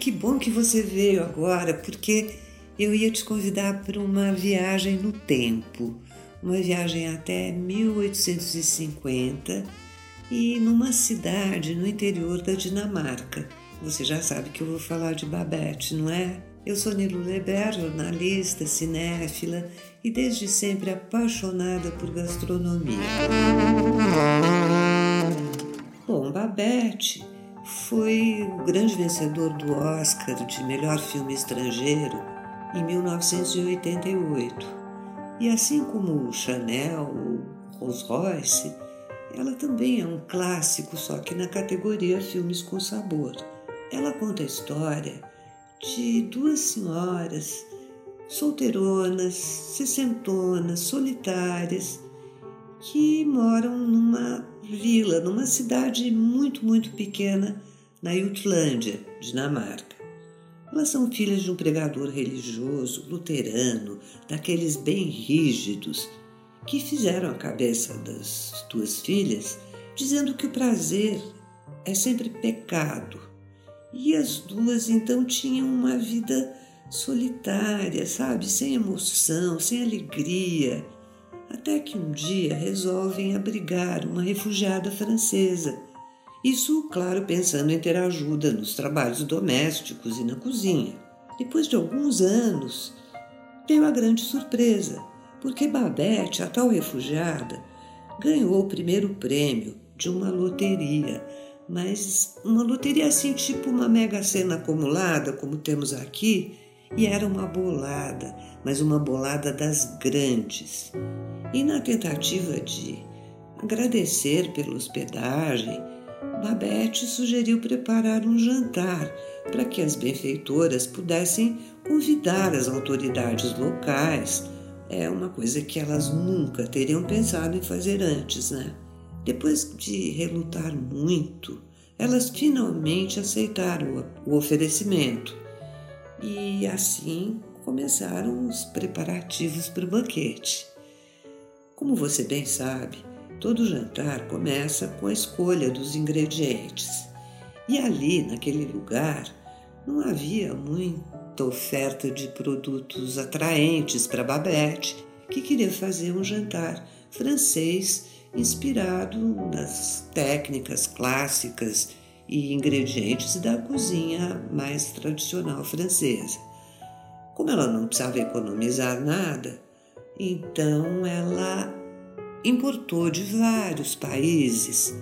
que bom que você veio agora, porque eu ia te convidar para uma viagem no tempo, uma viagem até 1850 e numa cidade no interior da Dinamarca. Você já sabe que eu vou falar de Babette, não é? Eu sou Nilo Leber, jornalista, cinéfila e desde sempre apaixonada por gastronomia. Bom, Babette foi o grande vencedor do Oscar de melhor filme estrangeiro em 1988. E assim como o Chanel, o Rolls Royce, ela também é um clássico, só que na categoria Filmes com Sabor. Ela conta a história de duas senhoras solteironas, sessentonas, solitárias, que moram numa vila, numa cidade muito, muito pequena na Jutlândia, Dinamarca. Elas são filhas de um pregador religioso, luterano, daqueles bem rígidos, que fizeram a cabeça das duas filhas dizendo que o prazer é sempre pecado. E as duas então tinham uma vida solitária, sabe? Sem emoção, sem alegria. Até que um dia resolvem abrigar uma refugiada francesa isso, claro, pensando em ter ajuda nos trabalhos domésticos e na cozinha. Depois de alguns anos, veio a grande surpresa, porque Babette, a tal refugiada, ganhou o primeiro prêmio de uma loteria, mas uma loteria assim, tipo uma mega sena acumulada, como temos aqui, e era uma bolada, mas uma bolada das grandes. E na tentativa de agradecer pela hospedagem, Babette sugeriu preparar um jantar para que as benfeitoras pudessem convidar as autoridades locais. É uma coisa que elas nunca teriam pensado em fazer antes, né? Depois de relutar muito, elas finalmente aceitaram o oferecimento e assim começaram os preparativos para o banquete. Como você bem sabe, Todo jantar começa com a escolha dos ingredientes. E ali, naquele lugar, não havia muita oferta de produtos atraentes para Babette, que queria fazer um jantar francês inspirado nas técnicas clássicas e ingredientes da cozinha mais tradicional francesa. Como ela não precisava economizar nada, então ela importou de vários países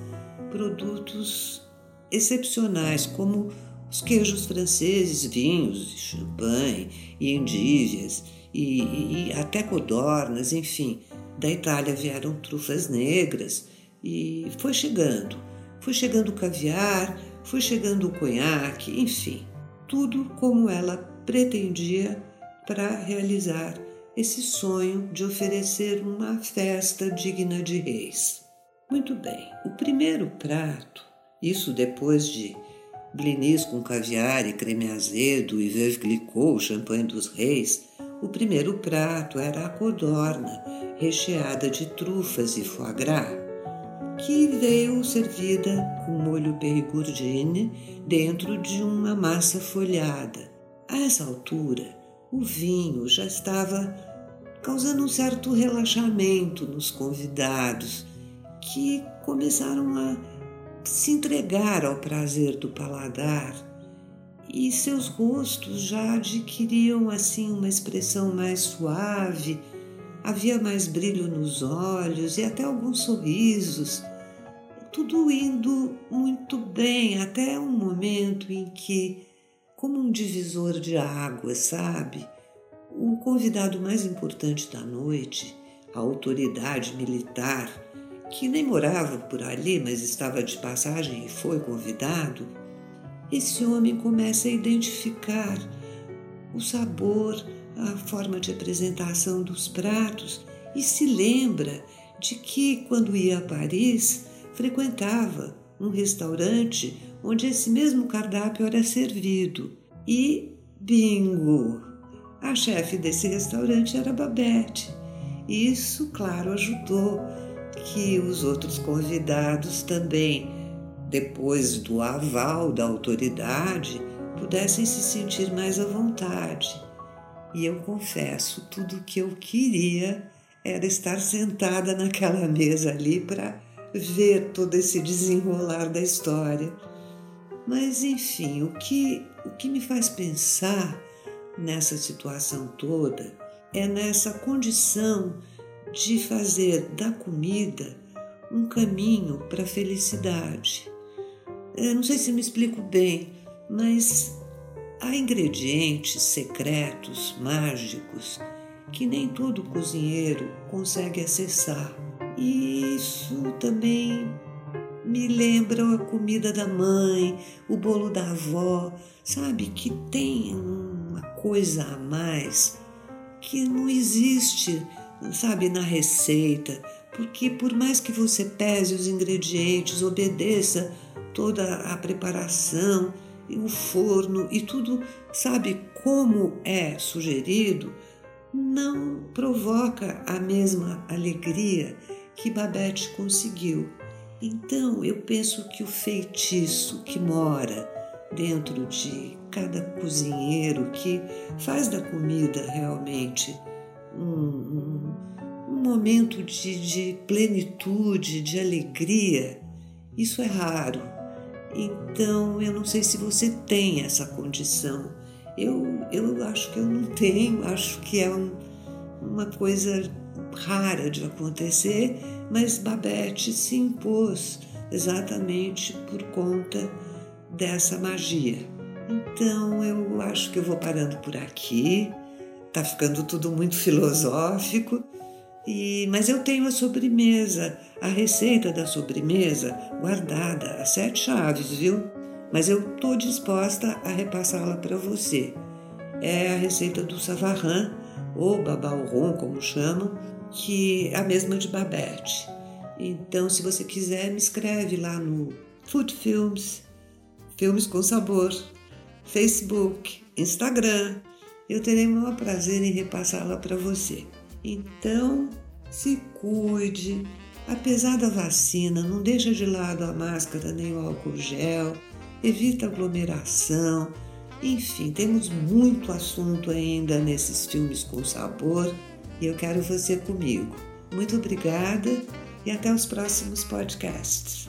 produtos excepcionais, como os queijos franceses, vinhos, champanhe e endívias, e, e até codornas, enfim. Da Itália vieram trufas negras e foi chegando. Foi chegando o caviar, foi chegando o conhaque, enfim. Tudo como ela pretendia para realizar esse sonho de oferecer uma festa digna de reis. Muito bem, o primeiro prato, isso depois de blinis com caviar e creme azedo e veuve clicquot, champanhe dos reis, o primeiro prato era a codorna, recheada de trufas e foie gras, que veio servida com molho perigordine dentro de uma massa folhada. A essa altura, o vinho já estava causando um certo relaxamento nos convidados, que começaram a se entregar ao prazer do paladar e seus rostos já adquiriam assim uma expressão mais suave, havia mais brilho nos olhos e até alguns sorrisos, tudo indo muito bem até um momento em que, como um divisor de águas, sabe? O convidado mais importante da noite, a autoridade militar, que nem morava por ali, mas estava de passagem e foi convidado, esse homem começa a identificar o sabor, a forma de apresentação dos pratos e se lembra de que, quando ia a Paris, frequentava um restaurante onde esse mesmo cardápio era servido. E bingo! A chefe desse restaurante era Babette. Isso, claro, ajudou que os outros convidados também, depois do aval da autoridade, pudessem se sentir mais à vontade. E eu confesso, tudo o que eu queria era estar sentada naquela mesa ali para ver todo esse desenrolar da história. Mas enfim, o que, o que me faz pensar nessa situação toda é nessa condição de fazer da comida um caminho para a felicidade. Eu não sei se me explico bem, mas há ingredientes secretos, mágicos, que nem todo cozinheiro consegue acessar. E isso também me lembra a comida da mãe, o bolo da avó, sabe? Que tem uma coisa a mais que não existe, sabe, na receita, porque por mais que você pese os ingredientes, obedeça toda a preparação, e o forno e tudo, sabe, como é sugerido, não provoca a mesma alegria que Babette conseguiu. Então eu penso que o feitiço que mora dentro de cada cozinheiro que faz da comida realmente um, um, um momento de, de plenitude, de alegria, isso é raro. Então eu não sei se você tem essa condição. Eu, eu acho que eu não tenho, acho que é um, uma coisa rara de acontecer, mas Babette se impôs exatamente por conta dessa magia. Então eu acho que eu vou parando por aqui. Tá ficando tudo muito filosófico. E, mas eu tenho a sobremesa, a receita da sobremesa guardada, as sete chaves, viu? Mas eu tô disposta a repassá-la para você. É a receita do savarran, ou babalron, como chamam, que é a mesma de Babette. Então, se você quiser, me escreve lá no Food Films, Filmes com Sabor, Facebook, Instagram. Eu terei o maior prazer em repassá-la para você. Então, se cuide. Apesar da vacina, não deixa de lado a máscara nem o álcool gel, evita aglomeração. Enfim, temos muito assunto ainda nesses filmes com sabor e eu quero você comigo. Muito obrigada e até os próximos podcasts.